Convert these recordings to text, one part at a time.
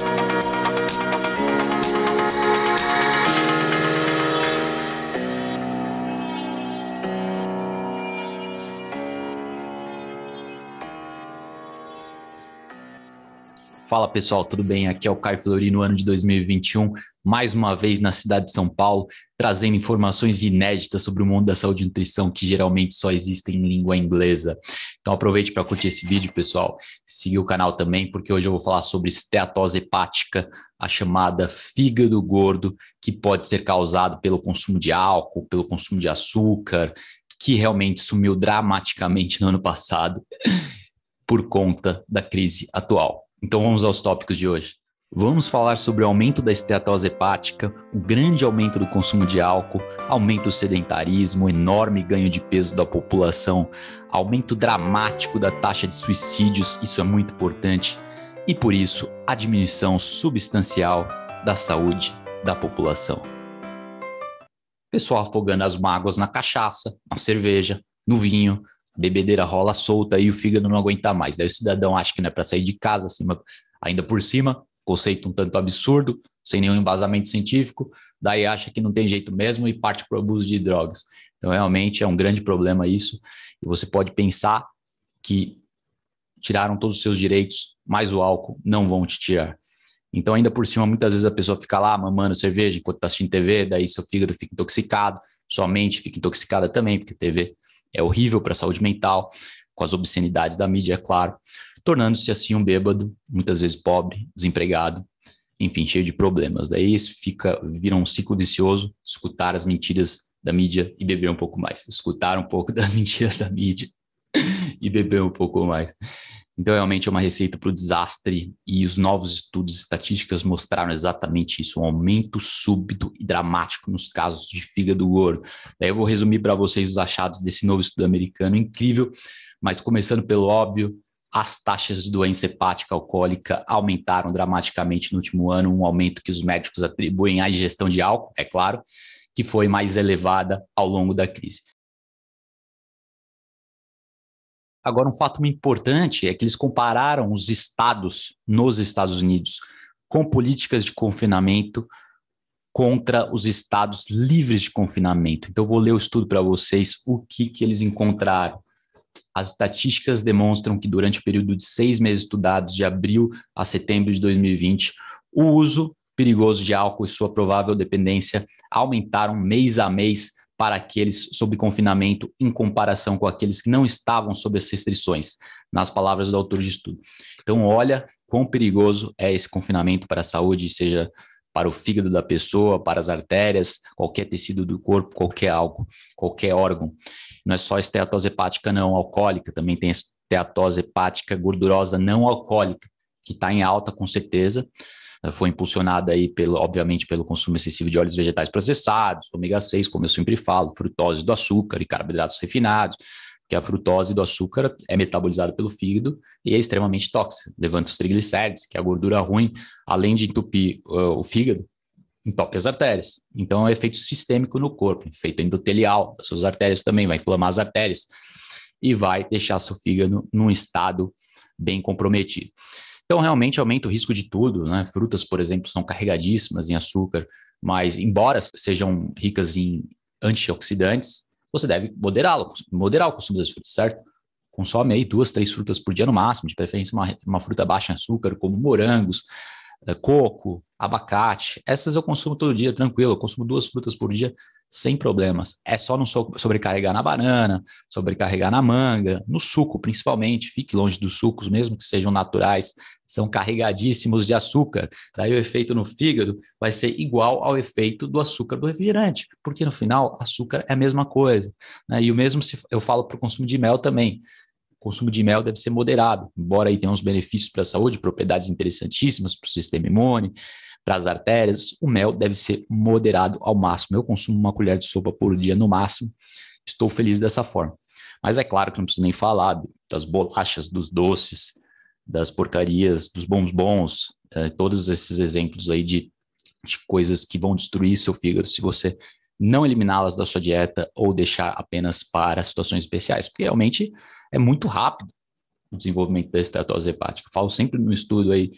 you Fala pessoal, tudo bem? Aqui é o Caio Florino, ano de 2021, mais uma vez na cidade de São Paulo, trazendo informações inéditas sobre o mundo da saúde e nutrição que geralmente só existem em língua inglesa. Então aproveite para curtir esse vídeo, pessoal. Siga o canal também, porque hoje eu vou falar sobre esteatose hepática, a chamada fígado gordo, que pode ser causado pelo consumo de álcool, pelo consumo de açúcar, que realmente sumiu dramaticamente no ano passado por conta da crise atual. Então vamos aos tópicos de hoje. Vamos falar sobre o aumento da esteatose hepática, o grande aumento do consumo de álcool, aumento do sedentarismo, enorme ganho de peso da população, aumento dramático da taxa de suicídios, isso é muito importante, e por isso a diminuição substancial da saúde da população. Pessoal afogando as mágoas na cachaça, na cerveja, no vinho, bebedeira rola solta e o fígado não aguenta mais. Daí o cidadão acha que não é para sair de casa, ainda por cima, conceito um tanto absurdo, sem nenhum embasamento científico, daí acha que não tem jeito mesmo e parte para o abuso de drogas. Então, realmente é um grande problema isso, e você pode pensar que tiraram todos os seus direitos, mas o álcool não vão te tirar. Então, ainda por cima, muitas vezes a pessoa fica lá mamando cerveja enquanto está assistindo TV, daí seu fígado fica intoxicado, sua mente fica intoxicada também, porque TV é horrível para a saúde mental, com as obscenidades da mídia, é claro, tornando-se assim um bêbado, muitas vezes pobre, desempregado, enfim, cheio de problemas. Daí isso fica, vira um ciclo vicioso, escutar as mentiras da mídia e beber um pouco mais, escutar um pouco das mentiras da mídia e beber um pouco mais. Então, realmente é uma receita para o desastre e os novos estudos estatísticos mostraram exatamente isso, um aumento súbito e dramático nos casos de fígado gordo. Daí eu vou resumir para vocês os achados desse novo estudo americano incrível, mas começando pelo óbvio, as taxas de doença hepática alcoólica aumentaram dramaticamente no último ano, um aumento que os médicos atribuem à ingestão de álcool, é claro, que foi mais elevada ao longo da crise. Agora, um fato muito importante é que eles compararam os estados nos Estados Unidos com políticas de confinamento contra os estados livres de confinamento. Então, vou ler o estudo para vocês, o que, que eles encontraram. As estatísticas demonstram que durante o período de seis meses estudados, de abril a setembro de 2020, o uso perigoso de álcool e sua provável dependência aumentaram mês a mês para aqueles sob confinamento em comparação com aqueles que não estavam sob as restrições, nas palavras do autor de estudo. Então, olha quão perigoso é esse confinamento para a saúde, seja para o fígado da pessoa, para as artérias, qualquer tecido do corpo, qualquer álcool, qualquer órgão. Não é só esteatose hepática não alcoólica, também tem esteatose hepática gordurosa não alcoólica, que está em alta com certeza, foi impulsionada aí, pelo, obviamente, pelo consumo excessivo de óleos vegetais processados, ômega 6, como eu sempre falo, frutose do açúcar e carboidratos refinados, que a frutose do açúcar é metabolizada pelo fígado e é extremamente tóxica, levanta os triglicérides, que é a gordura ruim, além de entupir uh, o fígado, entope as artérias. Então, é um efeito sistêmico no corpo, efeito endotelial das suas artérias também, vai inflamar as artérias e vai deixar seu fígado num estado bem comprometido. Então, realmente aumenta o risco de tudo, né? Frutas, por exemplo, são carregadíssimas em açúcar, mas embora sejam ricas em antioxidantes, você deve moderá-lo, moderar o consumo das frutas, certo? Consome aí duas, três frutas por dia no máximo, de preferência uma, uma fruta baixa em açúcar, como morangos, eh, coco, abacate. Essas eu consumo todo dia, tranquilo. Eu consumo duas frutas por dia sem problemas. É só não sobrecarregar na banana, sobrecarregar na manga, no suco principalmente. Fique longe dos sucos, mesmo que sejam naturais, são carregadíssimos de açúcar. Daí o efeito no fígado vai ser igual ao efeito do açúcar do refrigerante, porque no final açúcar é a mesma coisa. Né? E o mesmo se eu falo para o consumo de mel também. Consumo de mel deve ser moderado, embora aí tenha uns benefícios para a saúde, propriedades interessantíssimas para o sistema imune, para as artérias, o mel deve ser moderado ao máximo. Eu consumo uma colher de sopa por dia no máximo, estou feliz dessa forma. Mas é claro que não preciso nem falar das bolachas, dos doces, das porcarias, dos bons bons, eh, todos esses exemplos aí de, de coisas que vão destruir seu fígado se você não eliminá-las da sua dieta ou deixar apenas para situações especiais, porque realmente é muito rápido o desenvolvimento da esteatose hepática. Falo sempre no estudo aí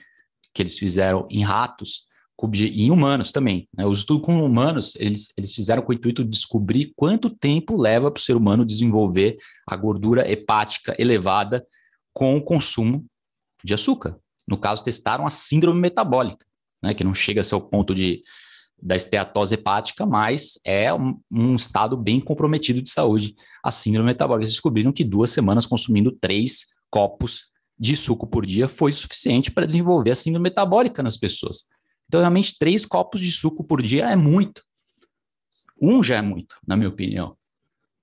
que eles fizeram em ratos e em humanos também. Né? O estudo com humanos, eles, eles fizeram com o intuito de descobrir quanto tempo leva para o ser humano desenvolver a gordura hepática elevada com o consumo de açúcar. No caso, testaram a síndrome metabólica, né? que não chega a ser o ponto de, da esteatose hepática, mas é um, um, estado bem comprometido de saúde, a síndrome metabólica. Eles descobriram que duas semanas consumindo três copos de suco por dia foi suficiente para desenvolver a síndrome metabólica nas pessoas. Então, realmente, três copos de suco por dia é muito. Um já é muito, na minha opinião.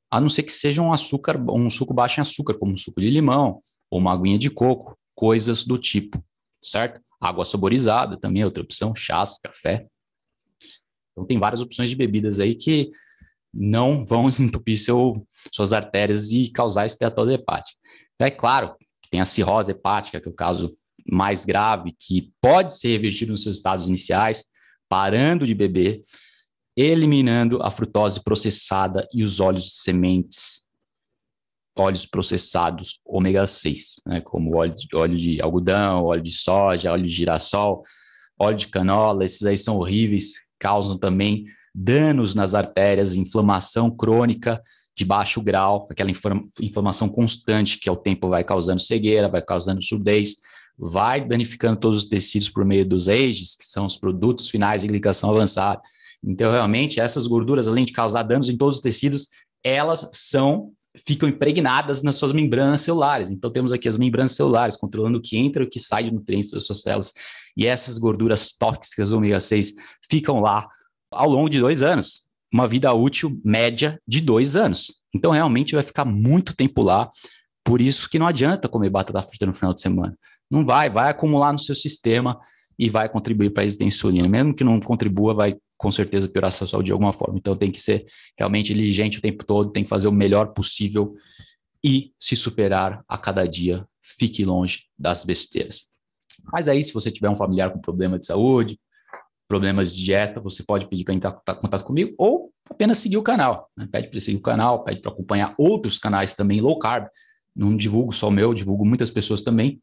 A não ser que seja um açúcar, um suco baixo em açúcar, como um suco de limão ou uma aguinha de coco, coisas do tipo, certo? Água saborizada também é outra opção, chás, café. Então tem várias opções de bebidas aí que não vão entupir seu, suas artérias e causar esteatose hepática. Então, é claro que tem a cirrose hepática, que é o caso mais grave, que pode ser revertido nos seus estados iniciais, parando de beber, eliminando a frutose processada e os óleos de sementes, óleos processados ômega 6, né, como óleo de, óleo de algodão, óleo de soja, óleo de girassol, óleo de canola, esses aí são horríveis, causam também danos nas artérias, inflamação crônica de baixo grau, aquela inflamação constante que ao tempo vai causando cegueira, vai causando surdez, vai danificando todos os tecidos por meio dos AGEs, que são os produtos finais de glicação avançada. Então, realmente, essas gorduras, além de causar danos em todos os tecidos, elas são ficam impregnadas nas suas membranas celulares. Então, temos aqui as membranas celulares, controlando o que entra e o que sai de nutrientes das suas células. E essas gorduras tóxicas ômega 6 ficam lá ao longo de dois anos. Uma vida útil média de dois anos. Então, realmente vai ficar muito tempo lá. Por isso que não adianta comer batata frita no final de semana. Não vai, vai acumular no seu sistema e vai contribuir para a resistência à insulina. Mesmo que não contribua, vai com certeza piorar a sua saúde de alguma forma. Então tem que ser realmente diligente o tempo todo, tem que fazer o melhor possível e se superar a cada dia. Fique longe das besteiras. Mas aí, se você tiver um familiar com problema de saúde, problemas de dieta, você pode pedir para entrar em contato comigo ou apenas seguir o canal. Né? Pede para seguir o canal, pede para acompanhar outros canais também low carb. Não divulgo só o meu, divulgo muitas pessoas também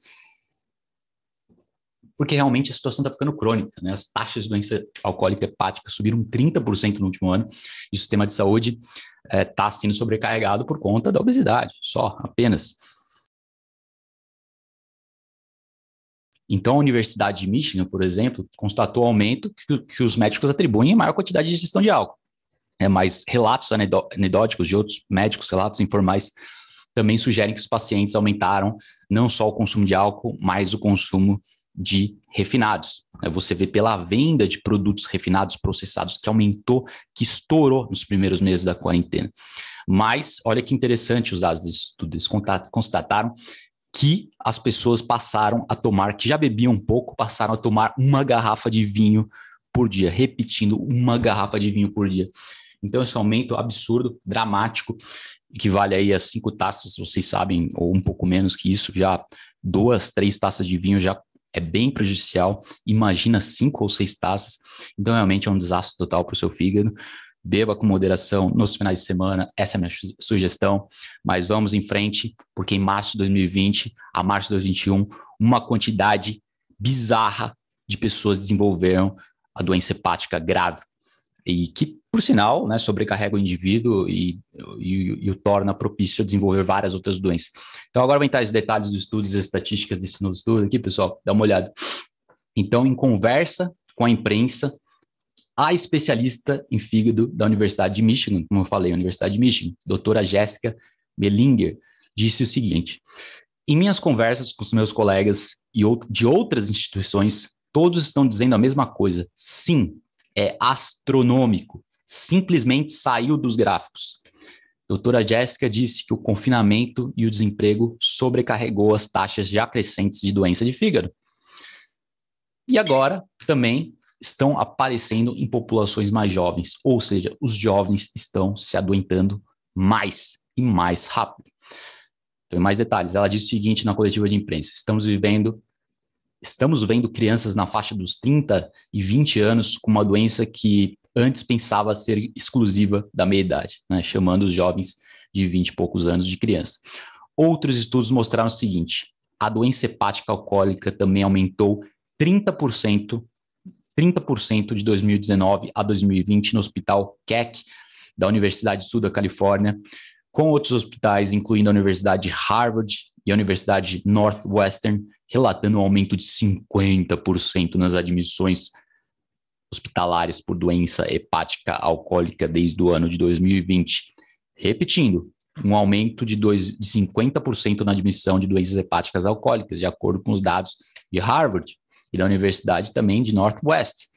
porque realmente a situação está ficando crônica. Né? As taxas de doença alcoólica hepática subiram 30% no último ano e o sistema de saúde está eh, é, sendo sobrecarregado por conta da obesidade, só, apenas. Então, a Universidade de Michigan, por exemplo, constatou aumento que, que os médicos atribuem em maior quantidade de ingestão de álcool. É, mas relatos anedóticos de outros médicos, relatos informais, também sugerem que os pacientes aumentaram não só o consumo de álcool, mas o consumo de refinados. Você vê pela venda de produtos refinados processados que aumentou, que estourou nos primeiros meses da quarentena. Mas olha que interessante os dados desse estudo, eles constataram que as pessoas passaram a tomar, que já bebiam um pouco, passaram a tomar uma garrafa de vinho por dia, repetindo uma garrafa de vinho por dia. Então, esse aumento absurdo, dramático, equivale aí a cinco taças, vocês sabem, ou um pouco menos que isso, já duas, três taças de vinho já é bem prejudicial. Imagina cinco ou seis taças. Então, realmente é um desastre total para o seu fígado. Beba com moderação nos finais de semana, essa é a minha sugestão. Mas vamos em frente, porque em março de 2020 a março de 2021, uma quantidade bizarra de pessoas desenvolveram a doença hepática grave e que, por sinal, né, sobrecarrega o indivíduo e, e, e, o torna propício a desenvolver várias outras doenças. Então, agora vou entrar nos detalhes dos estudos e estatísticas desse novo estudo aqui, pessoal, dá uma olhada. Então, em conversa com a imprensa, a especialista em fígado da Universidade de Michigan, como eu falei, Universidade de Michigan, doutora Jéssica Bellinger, disse o seguinte: em minhas conversas com os meus colegas e de outras instituições, todos estão dizendo a mesma coisa. Sim, é astronômico, simplesmente saiu dos gráficos. Doutora Jéssica disse que o confinamento e o desemprego sobrecarregou as taxas já crescentes de doença de fígado. E agora também estão aparecendo em populações mais jovens, ou seja, os jovens estão se adoentando mais e mais rápido. Tem mais detalhes. Ela disse o seguinte na coletiva de imprensa: estamos vivendo estamos vendo crianças na faixa dos 30 e 20 anos com uma doença que antes pensava ser exclusiva da meia-idade, né, chamando os jovens de 20 e poucos anos de criança. Outros estudos mostraram o seguinte: a doença hepática alcoólica também aumentou 30%, 30% de 2019 a 2020 no Hospital Keck da Universidade Sul da Califórnia, com outros hospitais, incluindo a Universidade Harvard e a Universidade Northwestern, relatando um aumento de 50% nas admissões hospitalares por doença hepática alcoólica desde o ano de 2020. Repetindo, um aumento de, dois, de 50% na admissão de doenças hepáticas alcoólicas, de acordo com os dados de Harvard e da Universidade também de Northwest.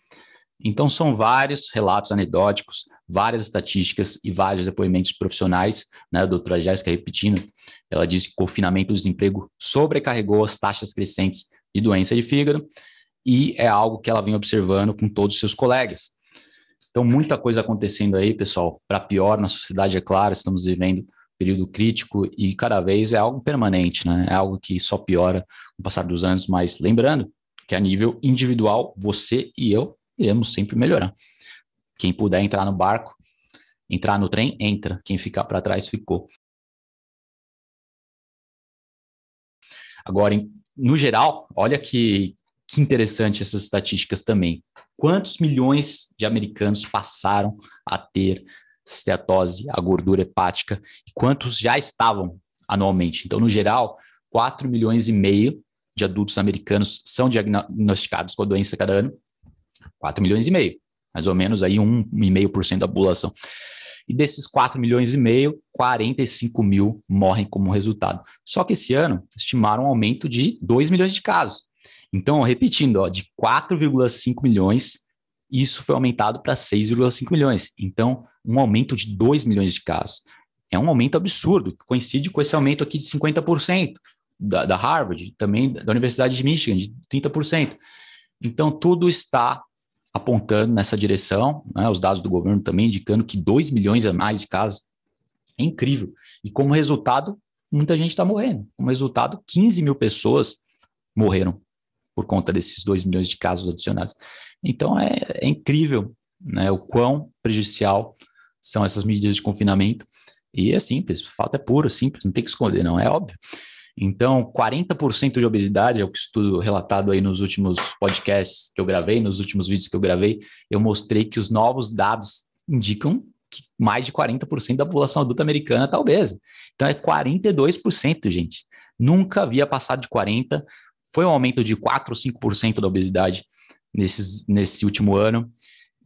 Então, são vários relatos anedóticos, várias estatísticas e vários depoimentos profissionais. Né? A doutora Jéssica repetindo, ela disse que o confinamento do desemprego sobrecarregou as taxas crescentes de doença de fígado e é algo que ela vem observando com todos os seus colegas. Então, muita coisa acontecendo aí, pessoal, para pior na sociedade, é claro, estamos vivendo período crítico e cada vez é algo permanente, né? É algo que só piora com o passar dos anos, mas lembrando que a nível individual, você e eu iremos sempre melhorar. Quem puder entrar no barco, entrar no trem, entra. Quem ficar para trás, ficou. Agora, no geral, olha que, que interessante essas estatísticas também. Quantos milhões de americanos passaram a ter steatose, a gordura hepática, e quantos já estavam anualmente? Então, no geral, 4 milhões e meio de adultos americanos são diagnosticados com a doença cada ano, 4 milhões e meio, mais ou menos aí 1,5% da população. E desses 4 milhões e meio, 45 mil morrem como resultado. Só que esse ano estimaram um aumento de 2 milhões de casos. Então, repetindo, ó, de 4,5 milhões, isso foi aumentado para 6,5 milhões. Então, um aumento de 2 milhões de casos. É um aumento absurdo, que coincide com esse aumento aqui de 50% da, da Harvard, também da Universidade de Michigan, de 30%. Então, tudo está apontando nessa direção, né, os dados do governo também indicando que 2 milhões a mais de casos. É incrível. E como resultado, muita gente está morrendo. Como resultado, 15 mil pessoas morreram por conta desses 2 milhões de casos adicionados. Então é, é incrível né, o quão prejudicial são essas medidas de confinamento. E é simples, o fato é puro, simples, não tem que esconder, não, é óbvio. Então, 40% de obesidade é o que estudo relatado aí nos últimos podcasts que eu gravei, nos últimos vídeos que eu gravei, eu mostrei que os novos dados indicam que mais de 40% da população adulta americana está obesa. Então é 42%, gente. Nunca havia passado de 40%. Foi um aumento de 4 ou 5% da obesidade nesses, nesse último ano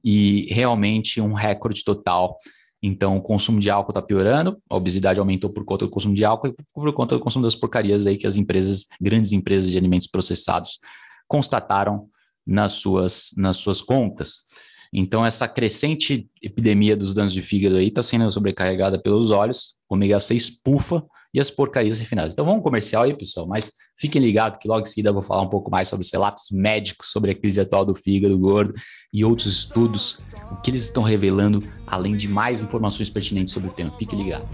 e realmente um recorde total então, o consumo de álcool está piorando, a obesidade aumentou por conta do consumo de álcool e por conta do consumo das porcarias aí que as empresas, grandes empresas de alimentos processados, constataram nas suas, nas suas contas. Então, essa crescente epidemia dos danos de fígado aí está sendo sobrecarregada pelos olhos, ômega 6 pufa e as porcarias refinadas. Então vamos comercial aí, pessoal, mas fiquem ligados que logo em seguida eu vou falar um pouco mais sobre os relatos médicos, sobre a crise atual do fígado gordo e outros estudos, o que eles estão revelando, além de mais informações pertinentes sobre o tema. Fique ligado.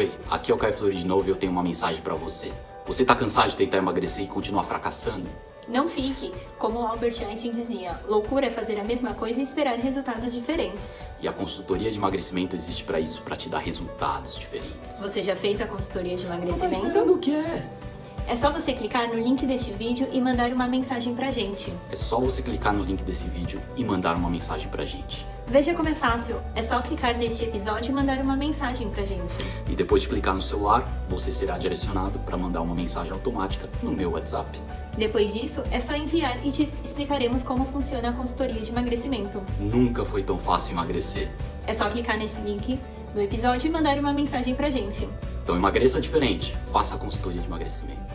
Oi, aqui é o Caio Flori de novo e eu tenho uma mensagem para você. Você tá cansado de tentar emagrecer e continuar fracassando? Não fique. Como Albert Einstein dizia, loucura é fazer a mesma coisa e esperar resultados diferentes. E a consultoria de emagrecimento existe para isso, para te dar resultados diferentes. Você já fez a consultoria de emagrecimento? Mas o que é? É só você clicar no link deste vídeo e mandar uma mensagem pra gente. É só você clicar no link desse vídeo e mandar uma mensagem pra gente. Veja como é fácil. É só clicar neste episódio e mandar uma mensagem pra gente. E depois de clicar no celular, você será direcionado para mandar uma mensagem automática no meu WhatsApp. Depois disso, é só enviar e te explicaremos como funciona a consultoria de emagrecimento. Nunca foi tão fácil emagrecer. É só clicar nesse link do episódio e mandar uma mensagem pra gente. Então emagreça diferente. Faça a consultoria de emagrecimento.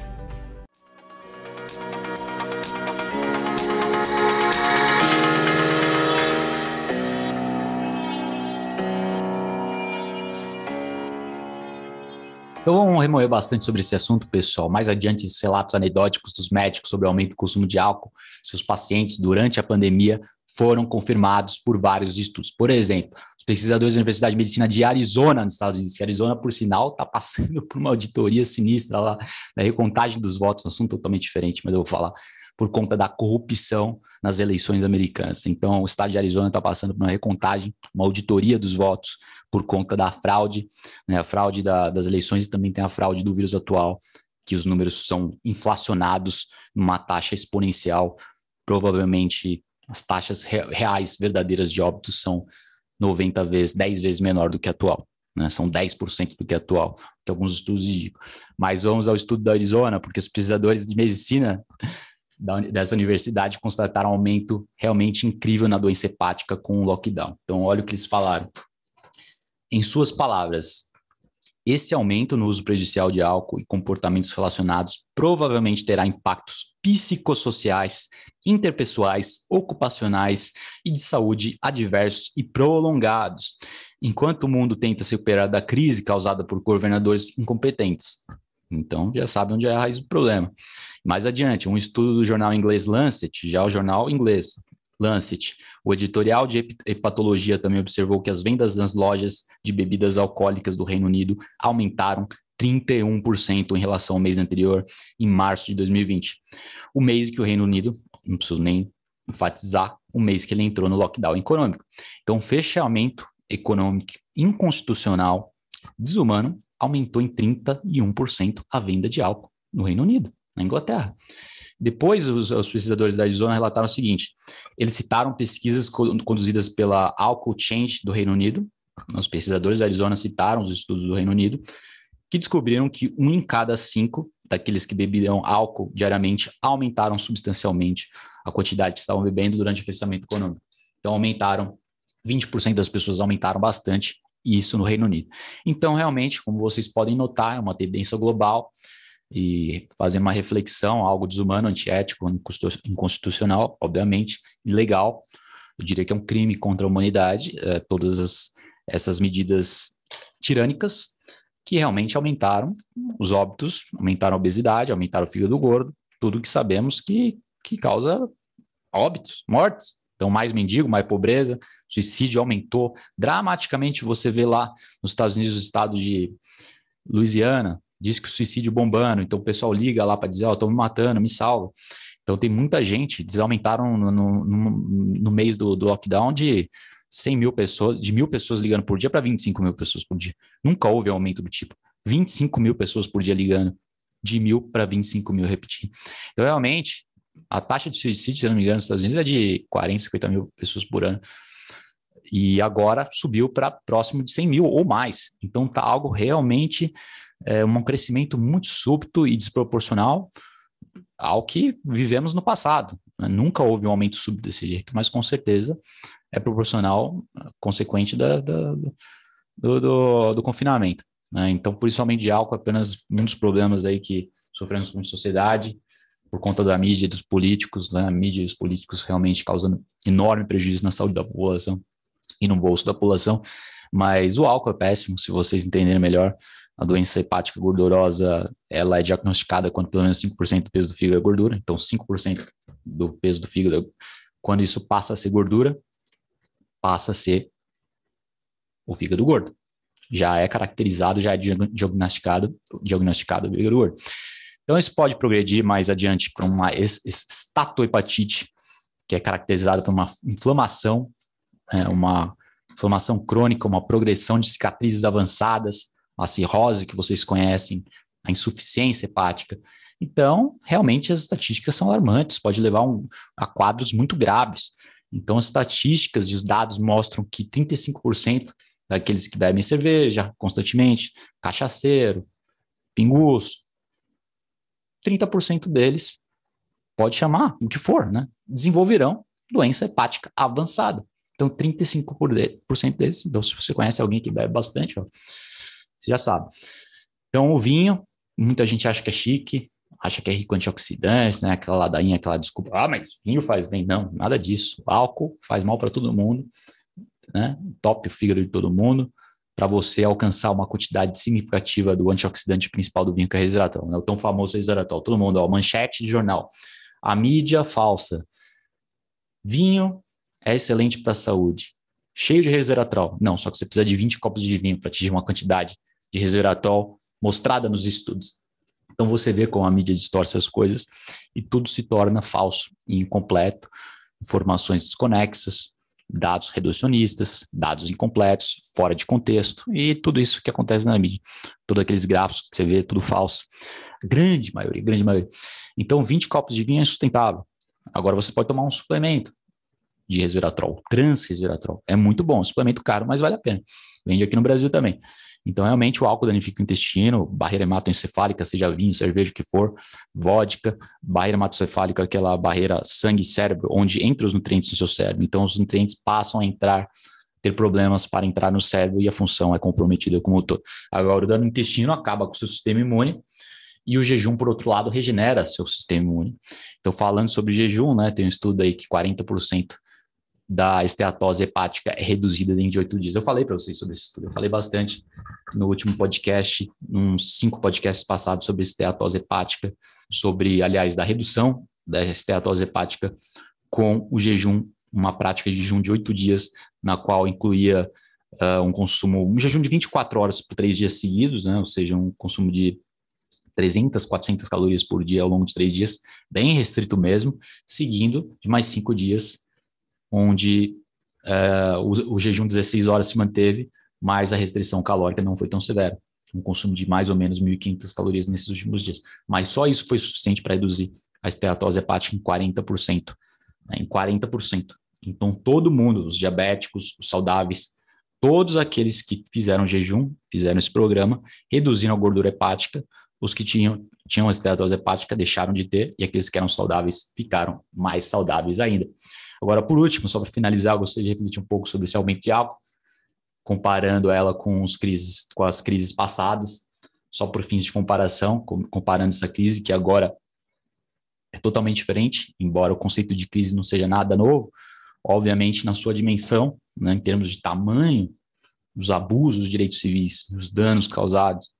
Então vamos remover bastante sobre esse assunto, pessoal. Mais adiante, esses relatos anedóticos dos médicos sobre o aumento do consumo de álcool, seus pacientes durante a pandemia foram confirmados por vários estudos. Por exemplo, os pesquisadores da Universidade de Medicina de Arizona, nos Estados Unidos, que Arizona, por sinal, está passando por uma auditoria sinistra lá, na recontagem dos votos, um assunto totalmente diferente, mas eu vou falar por conta da corrupção nas eleições americanas. Então, o estado de Arizona está passando por uma recontagem, uma auditoria dos votos por conta da fraude, né, a fraude da, das eleições e também tem a fraude do vírus atual, que os números são inflacionados numa taxa exponencial. Provavelmente as taxas reais verdadeiras de óbitos são 90 vezes, 10 vezes menor do que a atual. Né? São 10% do que atual, que alguns estudos indicam. Mas vamos ao estudo da Arizona, porque os pesquisadores de medicina da, dessa universidade constataram um aumento realmente incrível na doença hepática com o lockdown. Então, olha o que eles falaram. Em suas palavras, esse aumento no uso prejudicial de álcool e comportamentos relacionados provavelmente terá impactos psicossociais, interpessoais, ocupacionais e de saúde adversos e prolongados, enquanto o mundo tenta se recuperar da crise causada por governadores incompetentes. Então, já sabe onde é a raiz do problema. Mais adiante, um estudo do jornal inglês Lancet, já o jornal inglês, Lancet. O editorial de hepatologia também observou que as vendas nas lojas de bebidas alcoólicas do Reino Unido aumentaram 31% em relação ao mês anterior, em março de 2020. O mês que o Reino Unido, não preciso nem enfatizar, o mês que ele entrou no lockdown econômico. Então, fechamento econômico inconstitucional, desumano, aumentou em 31% a venda de álcool no Reino Unido, na Inglaterra. Depois, os, os, pesquisadores da Arizona relataram o seguinte: eles citaram pesquisas conduzidas pela Alcohol Change do Reino Unido. Os pesquisadores da Arizona citaram os estudos do Reino Unido, que descobriram que um em cada cinco daqueles que bebiam álcool diariamente aumentaram substancialmente a quantidade que estavam bebendo durante o fechamento econômico. Então, aumentaram, 20% das pessoas aumentaram bastante isso no Reino Unido. Então, realmente, como vocês podem notar, é uma tendência global e fazendo uma reflexão, algo desumano, antiético, inconstitucional, obviamente, ilegal. Eu diria que é um crime contra a humanidade, é, todas as, essas medidas tirânicas que realmente aumentaram os óbitos, aumentaram a obesidade, aumentaram o fígado gordo, tudo que sabemos que, que causa óbitos, mortes. Então, mais mendigo, mais pobreza, suicídio aumentou dramaticamente. Você vê lá nos Estados Unidos, o estado de Louisiana, diz que o suicídio bombando, então o pessoal liga lá para dizer, ó, oh, estou me matando, me salva. Então tem muita gente, eles aumentaram no, no, no mês do, do, lockdown de 100 mil pessoas, de mil pessoas ligando por dia para 25 mil pessoas por dia. Nunca houve aumento do tipo. 25 mil pessoas por dia ligando, de mil para 25 mil repetindo. Então realmente, a taxa de suicídio, se não me engano, nos Estados Unidos é de 40, 50 mil pessoas por ano. E agora subiu para próximo de 100 mil ou mais. Então tá algo realmente é, um crescimento muito súbito e desproporcional ao que vivemos no passado. Né? Nunca houve um aumento súbito desse jeito, mas com certeza é proporcional, consequente da, da do, do, do, confinamento. Né? Então, por isso, o aumento de álcool é apenas um dos problemas aí que sofremos como sociedade, por conta da mídia e dos políticos, né? a mídia e os políticos realmente causando enorme prejuízo na saúde da população e no bolso da população. Mas o álcool é péssimo, se vocês entenderem melhor. A doença hepática gordurosa, ela é diagnosticada quando pelo menos 5% do peso do fígado é gordura. Então, 5% do peso do fígado, quando isso passa a ser gordura, passa a ser o fígado gordo. Já é caracterizado, já é diagnosticado, diagnosticado o fígado gordo. Então, isso pode progredir mais adiante para uma estatohepatite, que é caracterizada por uma inflamação, é, uma inflamação crônica, uma progressão de cicatrizes avançadas, a cirrose que vocês conhecem, a insuficiência hepática. Então, realmente as estatísticas são alarmantes, pode levar um, a quadros muito graves. Então, as estatísticas e os dados mostram que 35% daqueles que bebem cerveja constantemente, cachaceiro, pinguço, 30% deles, pode chamar o que for, né? Desenvolverão doença hepática avançada. Então, 35% deles, então, se você conhece alguém que bebe bastante, ó, você já sabe. Então, o vinho, muita gente acha que é chique, acha que é rico antioxidantes, né? Aquela ladainha, aquela desculpa, ah, mas vinho faz bem. Não, nada disso. O álcool faz mal para todo mundo, né? Top o fígado de todo mundo, para você alcançar uma quantidade significativa do antioxidante principal do vinho, que é resveratrol, né? O tão famoso resveratrol. Todo mundo, ó, manchete de jornal. A mídia falsa. Vinho é excelente para a saúde. Cheio de resveratrol. Não, só que você precisa de 20 copos de vinho para atingir uma quantidade de resveratrol mostrada nos estudos. Então você vê como a mídia distorce as coisas e tudo se torna falso e incompleto, informações desconexas, dados reducionistas, dados incompletos, fora de contexto e tudo isso que acontece na mídia. Todos aqueles gráficos que você vê, tudo falso. Grande maioria, grande maioria. Então 20 copos de vinho é sustentável. Agora você pode tomar um suplemento de resveratrol, transresveratrol. É muito bom, suplemento caro, mas vale a pena. Vende aqui no Brasil também. Então, realmente, o álcool danifica o intestino, barreira hematoencefálica, seja vinho, cerveja, o que for, vodka, barreira hematoencefálica, aquela barreira sangue-cérebro, onde entra os nutrientes no seu cérebro. Então, os nutrientes passam a entrar, ter problemas para entrar no cérebro e a função é comprometida como um todo. Agora, o dano no intestino acaba com o seu sistema imune, e o jejum, por outro lado, regenera seu sistema imune. Então, falando sobre jejum, né, tem um estudo aí que 40% da esteatose hepática é reduzida dentro de oito dias. Eu falei para vocês sobre esse estudo, eu falei bastante no último podcast, uns cinco podcasts passados sobre esteatose hepática, sobre, aliás, da redução da esteatose hepática com o jejum, uma prática de jejum de oito dias, na qual incluía uh, um consumo, um jejum de 24 horas por três dias seguidos, né, ou seja, um consumo de 300, 400 calorias por dia ao longo de três dias, bem restrito mesmo, seguindo de mais cinco dias onde uh, o, o, jejum 16 horas se manteve, mas a restrição calórica não foi tão severa. Um consumo de mais ou menos 1.500 calorias nesses últimos dias. Mas só isso foi suficiente para reduzir a esteatose hepática em 40%. Né, em 40%. Então, todo mundo, os diabéticos, os saudáveis, todos aqueles que fizeram jejum, fizeram esse programa, reduziram a gordura hepática, os que tinham, tinham esteatose hepática deixaram de ter, e aqueles que eram saudáveis ficaram mais saudáveis ainda. Agora, por último, só para finalizar, eu gostaria de refletir um pouco sobre esse aumento de álcool, comparando ela com, os crises, com as crises passadas, só por fins de comparação, comparando essa crise que agora é totalmente diferente, embora o conceito de crise não seja nada novo, obviamente na sua dimensão, né, em termos de tamanho, dos abusos dos direitos civis, os danos causados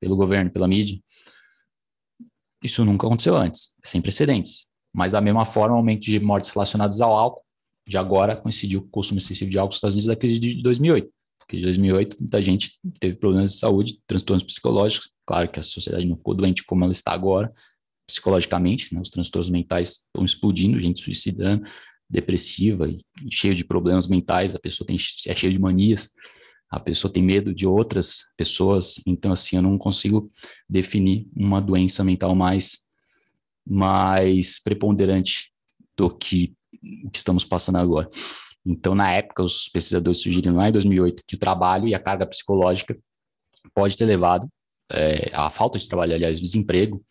pelo governo, pela mídia, isso nunca aconteceu antes, sem precedentes. Mas, da mesma forma, o aumento de mortes relacionadas ao álcool, de agora coincidiu com o consumo excessivo de álcool nos Estados Unidos da crise de 2008. Porque em 2008, muita gente teve problemas de saúde, transtornos psicológicos. Claro que a sociedade não ficou doente como ela está agora, psicologicamente, né? os transtornos mentais estão explodindo, gente suicidando, depressiva e, e cheio de problemas mentais, a pessoa tem, é cheia de manias, a pessoa tem medo de outras pessoas, então assim, eu não consigo definir uma doença mental mais mais preponderante do que o que estamos passando agora. Então, na época, os pesquisadores sugeriram lá em 2008 que o trabalho e a carga psicológica pode ter levado é, a falta de trabalho, aliás, o desemprego,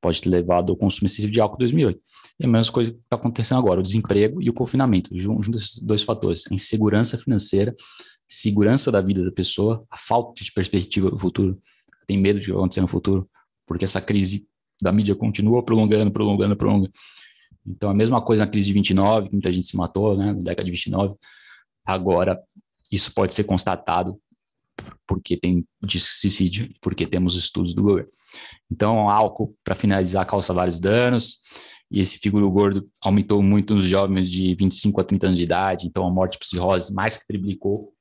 pode ter levado ao consumo excessivo de álcool em 2008. E a mesma coisa que está acontecendo agora, o desemprego e o confinamento, junto esses dois fatores, a insegurança financeira, segurança da vida da pessoa, a falta de perspectiva do futuro, tem medo de acontecer no futuro, porque essa crise da mídia continua prolongando, prolongando, prolongando. Então, a mesma coisa na crise de 29, que muita gente se matou, né, na década de 29. Agora, isso pode ser constatado porque tem suicídio, porque temos estudos do governo. Então, álcool, para finalizar, causa vários danos, e esse figuro gordo aumentou muito nos jovens de 25 a 30 anos de idade, então a morte por cirrose mais que triplicou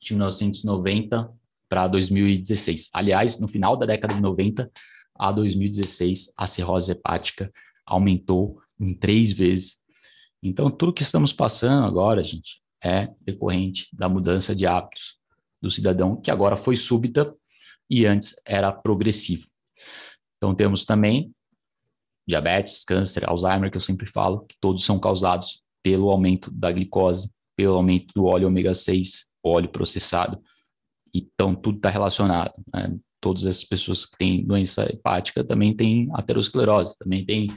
de 1990 para 2016. Aliás, no final da década de 90, a 2016, a cirrose hepática aumentou em três vezes. Então, tudo que estamos passando agora, gente, é decorrente da mudança de hábitos do cidadão, que agora foi súbita e antes era progressivo. Então, temos também diabetes, câncer, Alzheimer, que eu sempre falo, que todos são causados pelo aumento da glicose, pelo aumento do óleo ômega 6, óleo processado. Então, tudo está relacionado. Né? Todas essas pessoas que têm doença hepática também têm aterosclerose, também têm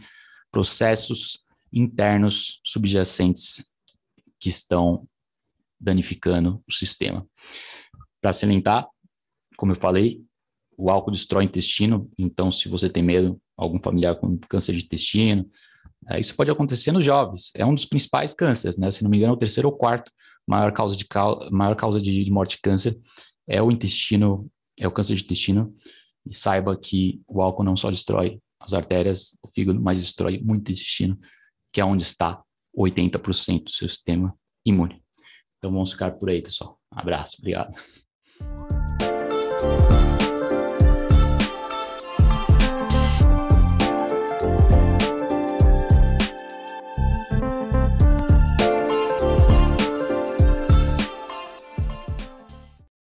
processos internos subjacentes que estão danificando o sistema. Para salientar, como eu falei, o álcool destrói o intestino, então se você tem medo, algum familiar com câncer de intestino, é, isso pode acontecer nos jovens. É um dos principais cânceres, né? Se não me engano, é o terceiro ou quarto maior causa de, maior causa de morte de câncer é o intestino é o câncer de intestino. E saiba que o álcool não só destrói as artérias, o fígado, mas destrói muito o intestino, que é onde está 80% do seu sistema imune. Então vamos ficar por aí, pessoal. Um abraço, obrigado.